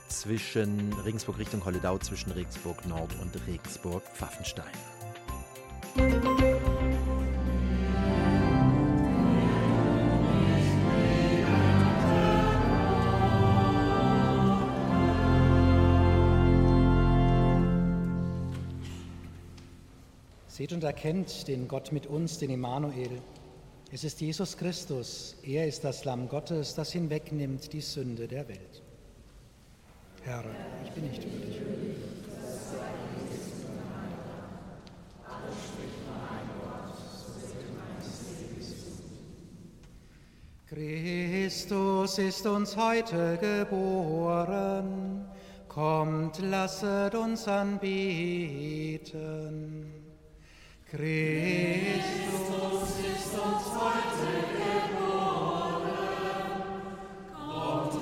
Zwischen Regensburg Richtung Holledau, zwischen Regensburg Nord und Regensburg Pfaffenstein. Seht und erkennt den Gott mit uns, den Immanuel. Es ist Jesus Christus. Er ist das Lamm Gottes, das hinwegnimmt die Sünde der Welt. Herr, ich bin nicht würdig. Christus ist uns heute geboren. Kommt, lasset uns anbeten. Christus ist uns heute geboren. Kommt,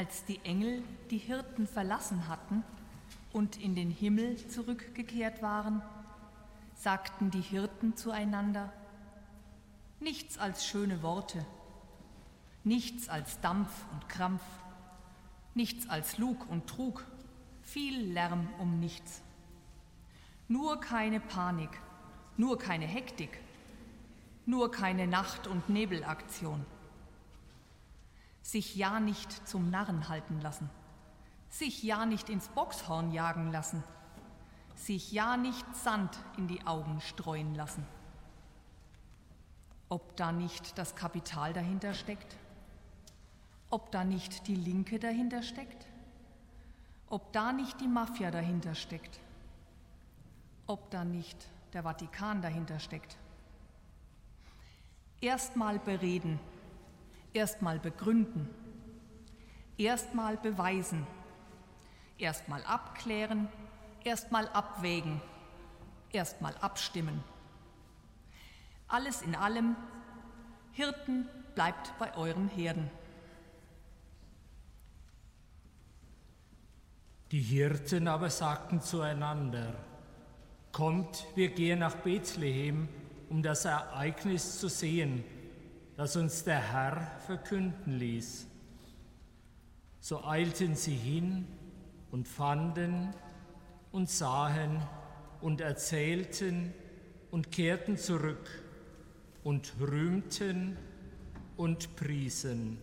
Als die Engel die Hirten verlassen hatten und in den Himmel zurückgekehrt waren, sagten die Hirten zueinander, nichts als schöne Worte, nichts als Dampf und Krampf, nichts als Lug und Trug, viel Lärm um nichts. Nur keine Panik, nur keine Hektik, nur keine Nacht- und Nebelaktion. Sich ja nicht zum Narren halten lassen, sich ja nicht ins Boxhorn jagen lassen, sich ja nicht Sand in die Augen streuen lassen. Ob da nicht das Kapital dahinter steckt? Ob da nicht die Linke dahinter steckt? Ob da nicht die Mafia dahinter steckt? Ob da nicht der Vatikan dahinter steckt? Erstmal bereden, erstmal begründen, erstmal beweisen, erstmal abklären, erstmal abwägen, erstmal abstimmen. Alles in allem, Hirten bleibt bei euren Herden. Die Hirten aber sagten zueinander, Kommt, wir gehen nach Bethlehem, um das Ereignis zu sehen, das uns der Herr verkünden ließ. So eilten sie hin und fanden und sahen und erzählten und kehrten zurück und rühmten und priesen.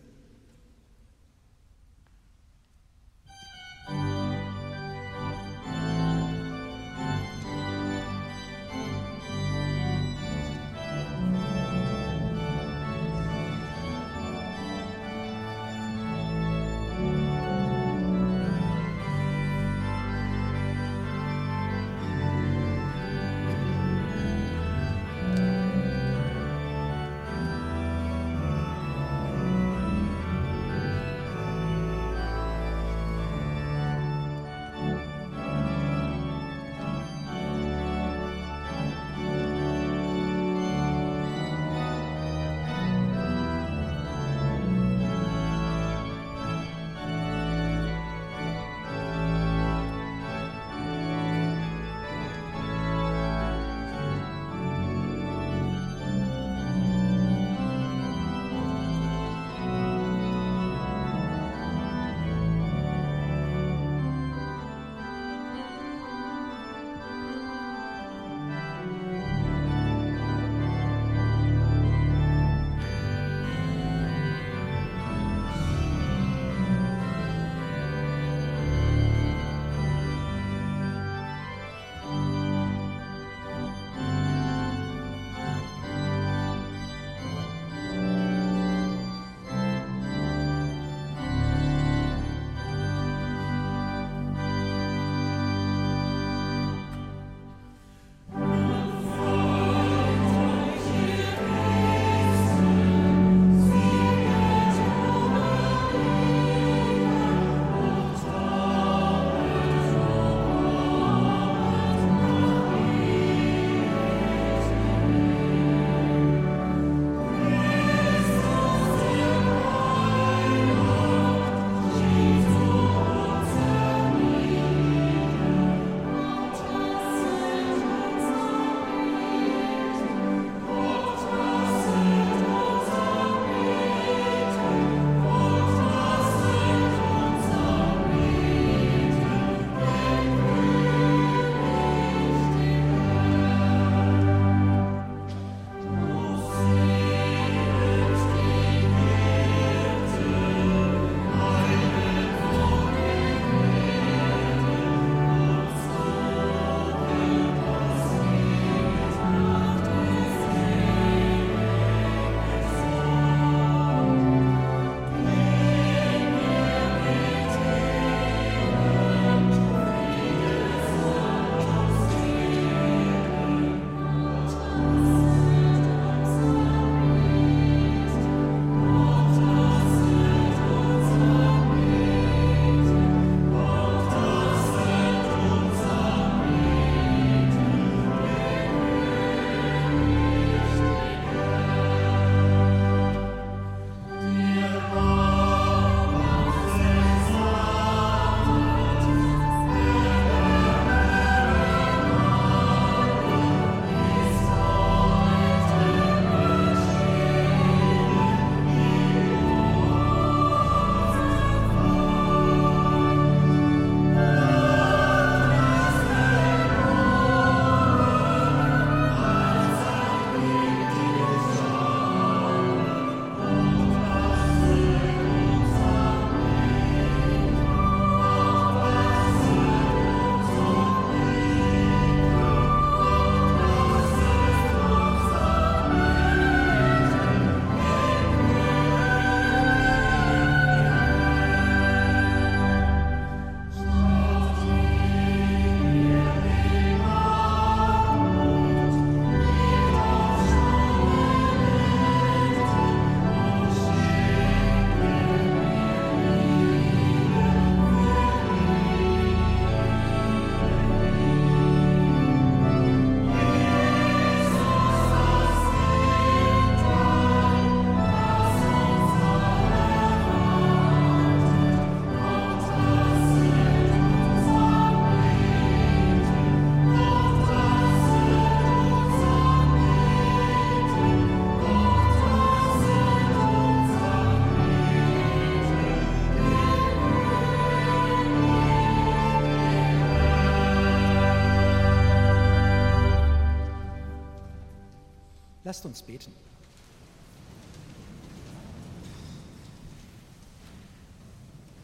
Lasst uns beten.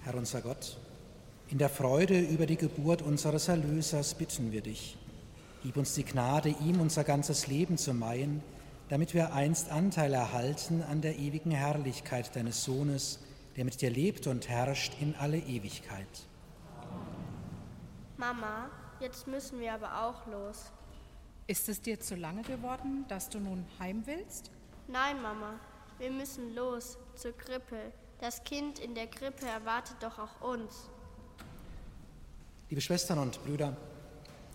Herr unser Gott, in der Freude über die Geburt unseres Erlösers bitten wir dich. Gib uns die Gnade, ihm unser ganzes Leben zu weihen, damit wir einst Anteil erhalten an der ewigen Herrlichkeit deines Sohnes, der mit dir lebt und herrscht in alle Ewigkeit. Mama, jetzt müssen wir aber auch los. Ist es dir zu lange geworden, dass du nun heim willst? Nein, Mama, wir müssen los zur Krippe. Das Kind in der Krippe erwartet doch auch uns. Liebe Schwestern und Brüder,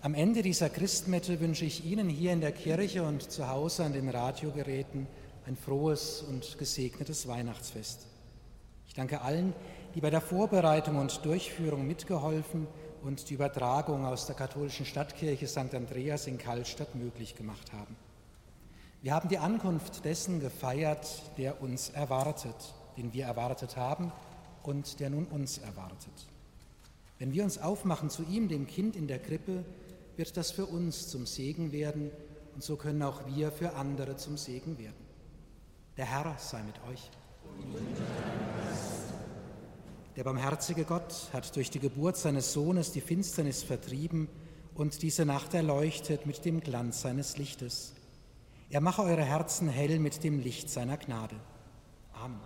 am Ende dieser Christmette wünsche ich Ihnen hier in der Kirche und zu Hause an den Radiogeräten ein frohes und gesegnetes Weihnachtsfest. Ich danke allen, die bei der Vorbereitung und Durchführung mitgeholfen und die Übertragung aus der katholischen Stadtkirche St. Andreas in Kallstadt möglich gemacht haben. Wir haben die Ankunft dessen gefeiert, der uns erwartet, den wir erwartet haben und der nun uns erwartet. Wenn wir uns aufmachen zu ihm, dem Kind in der Krippe, wird das für uns zum Segen werden und so können auch wir für andere zum Segen werden. Der Herr sei mit euch. Der barmherzige Gott hat durch die Geburt seines Sohnes die Finsternis vertrieben und diese Nacht erleuchtet mit dem Glanz seines Lichtes. Er mache eure Herzen hell mit dem Licht seiner Gnade. Amen.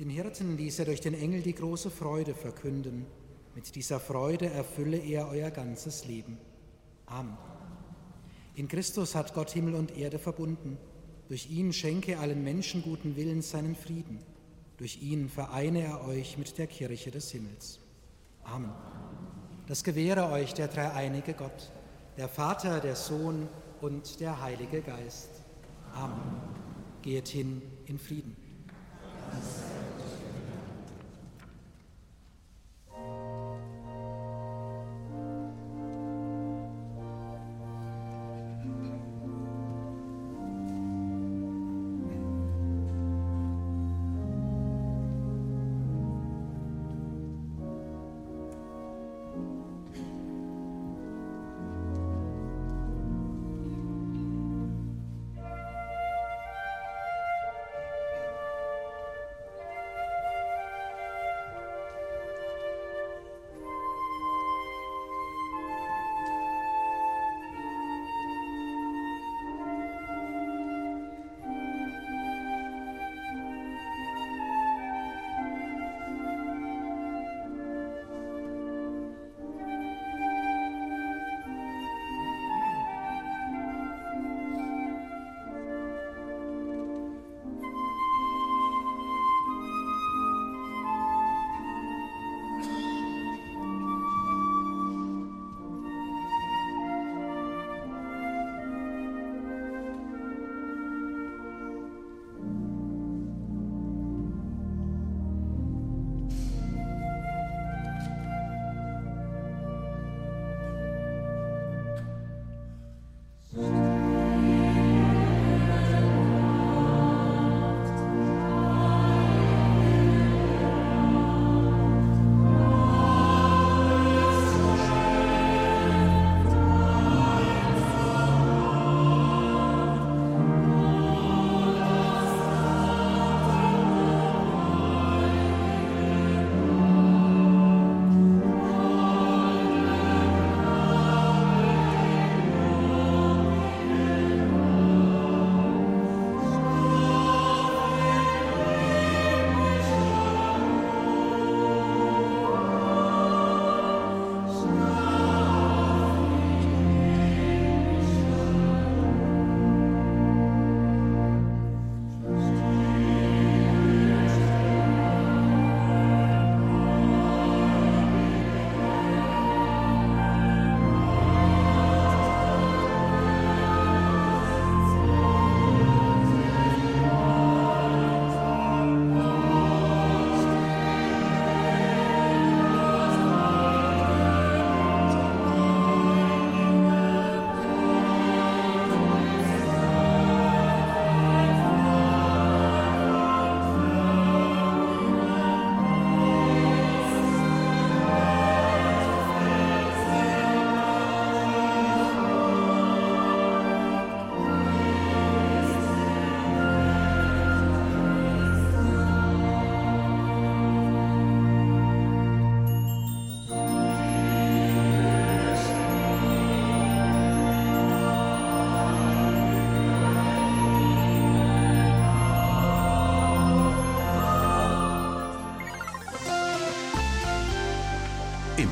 Den Hirten ließ er durch den Engel die große Freude verkünden mit dieser Freude erfülle er euer ganzes Leben. Amen. In Christus hat Gott Himmel und Erde verbunden. Durch ihn schenke allen Menschen guten Willens seinen Frieden. Durch ihn vereine er euch mit der Kirche des Himmels. Amen. Das gewähre euch der dreieinige Gott, der Vater, der Sohn und der Heilige Geist. Amen. Geht hin in Frieden.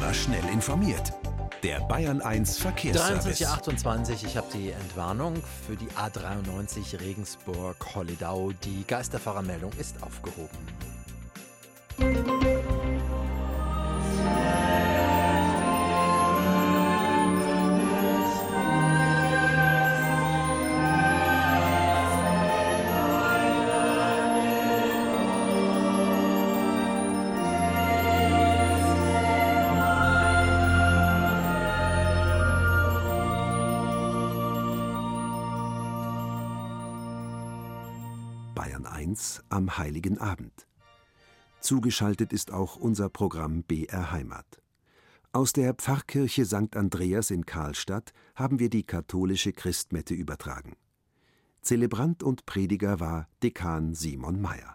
Immer schnell informiert. Der Bayern 1 Verkehrsservice. 23.28 ich habe die Entwarnung für die A93 Regensburg-Holledau. Die Geisterfahrermeldung ist aufgehoben. Am Heiligen Abend. Zugeschaltet ist auch unser Programm BR Heimat. Aus der Pfarrkirche St. Andreas in Karlstadt haben wir die katholische Christmette übertragen. Zelebrant und Prediger war Dekan Simon Mayer.